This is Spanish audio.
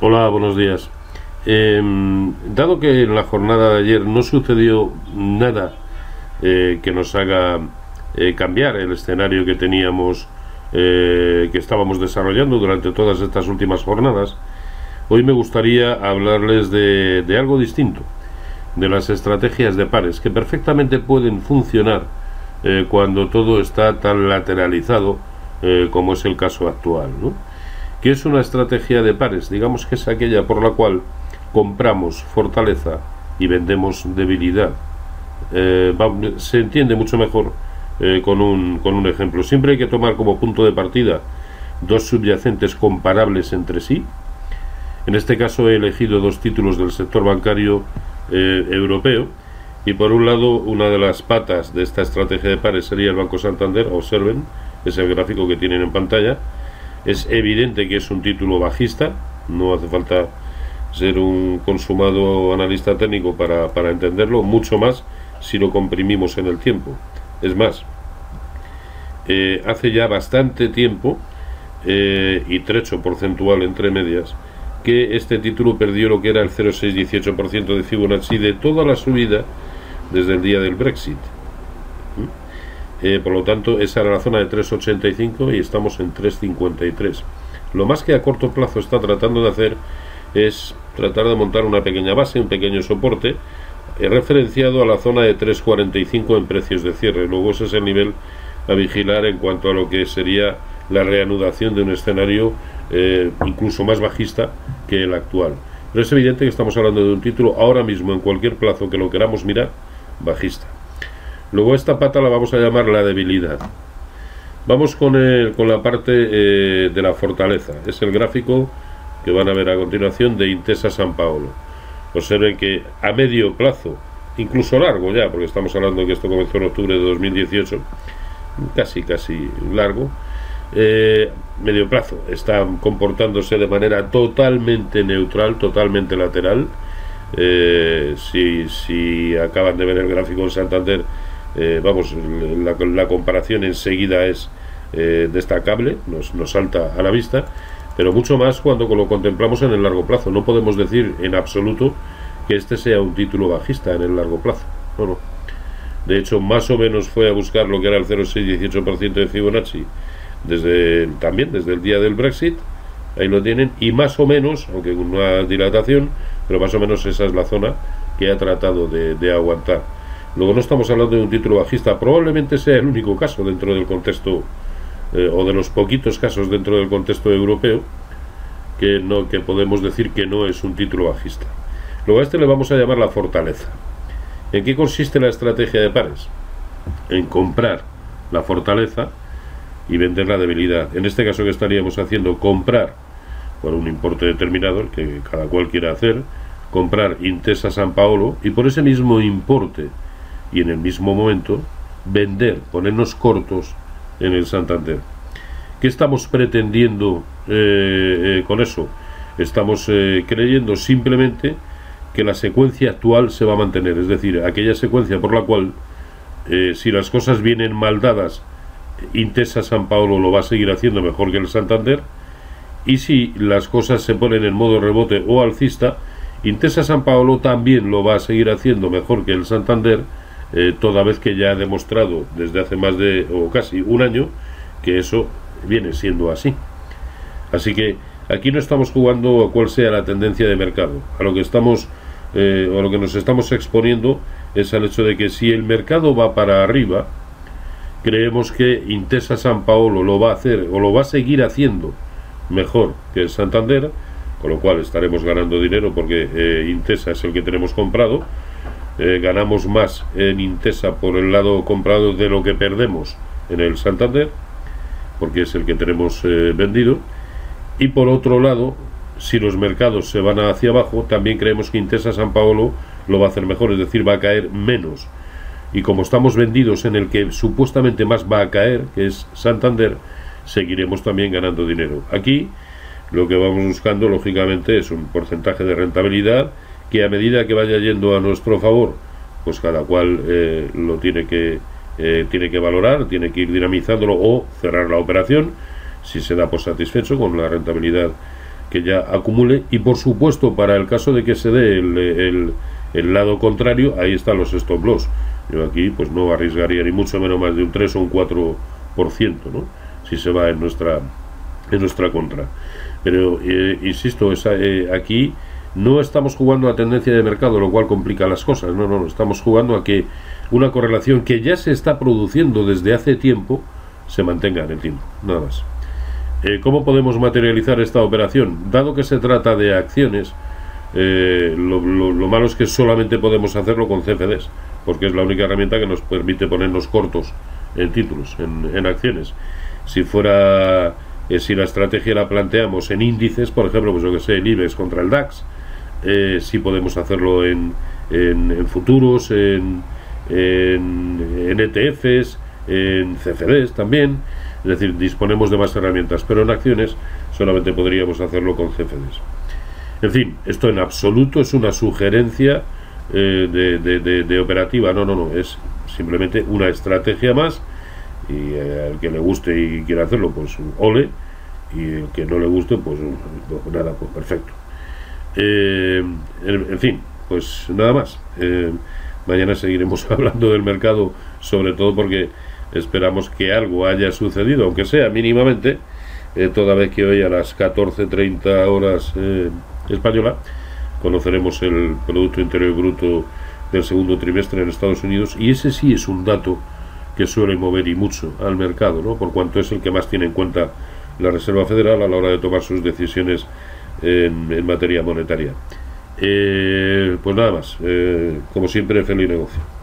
Hola, buenos días. Em, dado que en la jornada de ayer no sucedió nada eh, que nos haga eh, cambiar el escenario que teníamos, eh, que estábamos desarrollando durante todas estas últimas jornadas, hoy me gustaría hablarles de, de algo distinto, de las estrategias de pares, que perfectamente pueden funcionar cuando todo está tan lateralizado como es el caso actual. ¿no? ¿Qué es una estrategia de pares? Digamos que es aquella por la cual compramos fortaleza y vendemos debilidad. Eh, se entiende mucho mejor eh, con, un, con un ejemplo. Siempre hay que tomar como punto de partida dos subyacentes comparables entre sí. En este caso he elegido dos títulos del sector bancario eh, europeo y por un lado una de las patas de esta estrategia de pares sería el Banco Santander. Observen, es el gráfico que tienen en pantalla. Es evidente que es un título bajista, no hace falta ser un consumado analista técnico para, para entenderlo, mucho más si lo comprimimos en el tiempo. Es más, eh, hace ya bastante tiempo eh, y trecho porcentual entre medias que este título perdió lo que era el 0,618% de Fibonacci de toda la subida desde el día del Brexit. Eh, por lo tanto, esa era la zona de 3,85 y estamos en 3,53. Lo más que a corto plazo está tratando de hacer es tratar de montar una pequeña base, un pequeño soporte, eh, referenciado a la zona de 3.45 en precios de cierre. Luego ese es el nivel a vigilar en cuanto a lo que sería la reanudación de un escenario eh, incluso más bajista que el actual. Pero es evidente que estamos hablando de un título ahora mismo, en cualquier plazo que lo queramos mirar, bajista. Luego esta pata la vamos a llamar la debilidad. Vamos con, el, con la parte eh, de la fortaleza. Es el gráfico que van a ver a continuación de Intesa San Paolo. Observen que a medio plazo, incluso largo ya, porque estamos hablando que esto comenzó en octubre de 2018, casi, casi largo, eh, medio plazo, está comportándose de manera totalmente neutral, totalmente lateral. Eh, si, si, acaban de ver el gráfico en Santander, eh, vamos, la, comparación enseguida es destacable, nos, nos salta a la vista pero mucho más cuando lo contemplamos en el largo plazo. No podemos decir en absoluto que este sea un título bajista en el largo plazo. No, no. De hecho, más o menos fue a buscar lo que era el 0,618% de Fibonacci desde también desde el día del Brexit. Ahí lo tienen. Y más o menos, aunque con una dilatación, pero más o menos esa es la zona que ha tratado de, aguantar. Luego no estamos hablando de un título bajista, probablemente sea el único caso dentro del contexto eh, o de los poquitos casos dentro del contexto europeo que, no, que podemos decir que no es un título bajista. Luego a este le vamos a llamar la fortaleza. ¿En qué consiste la estrategia de pares? En comprar la fortaleza y vender la debilidad. En este caso que estaríamos haciendo comprar por un importe determinado, que cada cual quiera hacer, comprar Intesa San Paolo y por ese mismo importe y en el mismo momento vender, ponernos cortos en el Santander. ¿Qué estamos pretendiendo eh, eh, con eso? Estamos eh, creyendo simplemente que la secuencia actual se va a mantener, es decir, aquella secuencia por la cual, si las cosas vienen mal dadas, Intesa San Paolo lo va a seguir haciendo mejor que el Santander, y si las cosas se ponen en modo rebote o alcista, Intesa San Paolo también lo va a seguir haciendo mejor que el Santander, eh, toda vez que ya ha demostrado desde hace más de o casi un año que eso viene siendo así. Así que aquí no estamos jugando a cuál sea la tendencia de mercado. A lo que estamos eh, o a lo que nos estamos exponiendo es al hecho de que si el mercado va para arriba, creemos que Intesa San Paolo lo va a hacer o lo va a seguir haciendo mejor que el Santander, con lo cual estaremos ganando dinero porque eh, Intesa es el que tenemos comprado eh, ganamos más en Intesa por el lado comprado de lo que perdemos en el Santander, porque es el que tenemos eh, vendido. Y por otro lado, si los mercados se van hacia abajo, también creemos que Intesa San Paolo lo va a hacer mejor, es decir, va a caer menos. Y como estamos vendidos en el que supuestamente más va a caer, que es Santander, seguiremos también ganando dinero. Aquí lo que vamos buscando, lógicamente, es un porcentaje de rentabilidad que a medida que vaya yendo a nuestro favor, pues cada cual eh, lo tiene que, eh, tiene que valorar, tiene que ir dinamizándolo o cerrar la operación si se da por satisfecho con la rentabilidad que ya acumule y por supuesto para el caso de que se dé el, el, lado contrario, ahí están los stop loss. Yo aquí pues no arriesgaría ni mucho menos más de un 3 o un 4%, ¿no? si se va en nuestra, en nuestra contra. Pero, eh, insisto, esa, aquí no estamos jugando a tendencia de mercado, lo cual complica las cosas. No, no, no, estamos jugando a que una correlación que ya se está produciendo desde hace tiempo se mantenga en el tiempo, nada más. Eh, ¿Cómo podemos materializar esta operación? Dado que se trata de acciones, lo, malo es que solamente podemos hacerlo con CFDs, porque es la única herramienta que nos permite ponernos cortos en títulos, en, en acciones. Si fuera eh, si la estrategia la planteamos en índices, por ejemplo, pues yo que sé, el IBEX contra el DAX, eh, si podemos hacerlo en, en, futuros, en, en, ETFs, e en CFDs también, es decir, disponemos de más herramientas, pero en acciones solamente podríamos hacerlo con CFDs. En fin, esto en absoluto es una sugerencia eh, de, de, operativa, no, no, no, es simplemente una estrategia más y eh, al que le guste y quiera hacerlo, pues ole, y el que no le guste, pues nada, pues perfecto. Eh, en, fin, pues nada más. Eh, mañana seguiremos hablando del mercado, sobre todo porque esperamos que algo haya sucedido, aunque sea mínimamente, toda vez que hoy a las 14.30 horas española conoceremos el Producto Interior Bruto del segundo trimestre en Estados Unidos y ese sí es un dato que suele mover y mucho al mercado, ¿no? por cuanto es el que más tiene en cuenta la Reserva Federal a la hora de tomar sus decisiones en, materia monetaria. Eh, pues nada más, eh, como siempre, feliz negocio.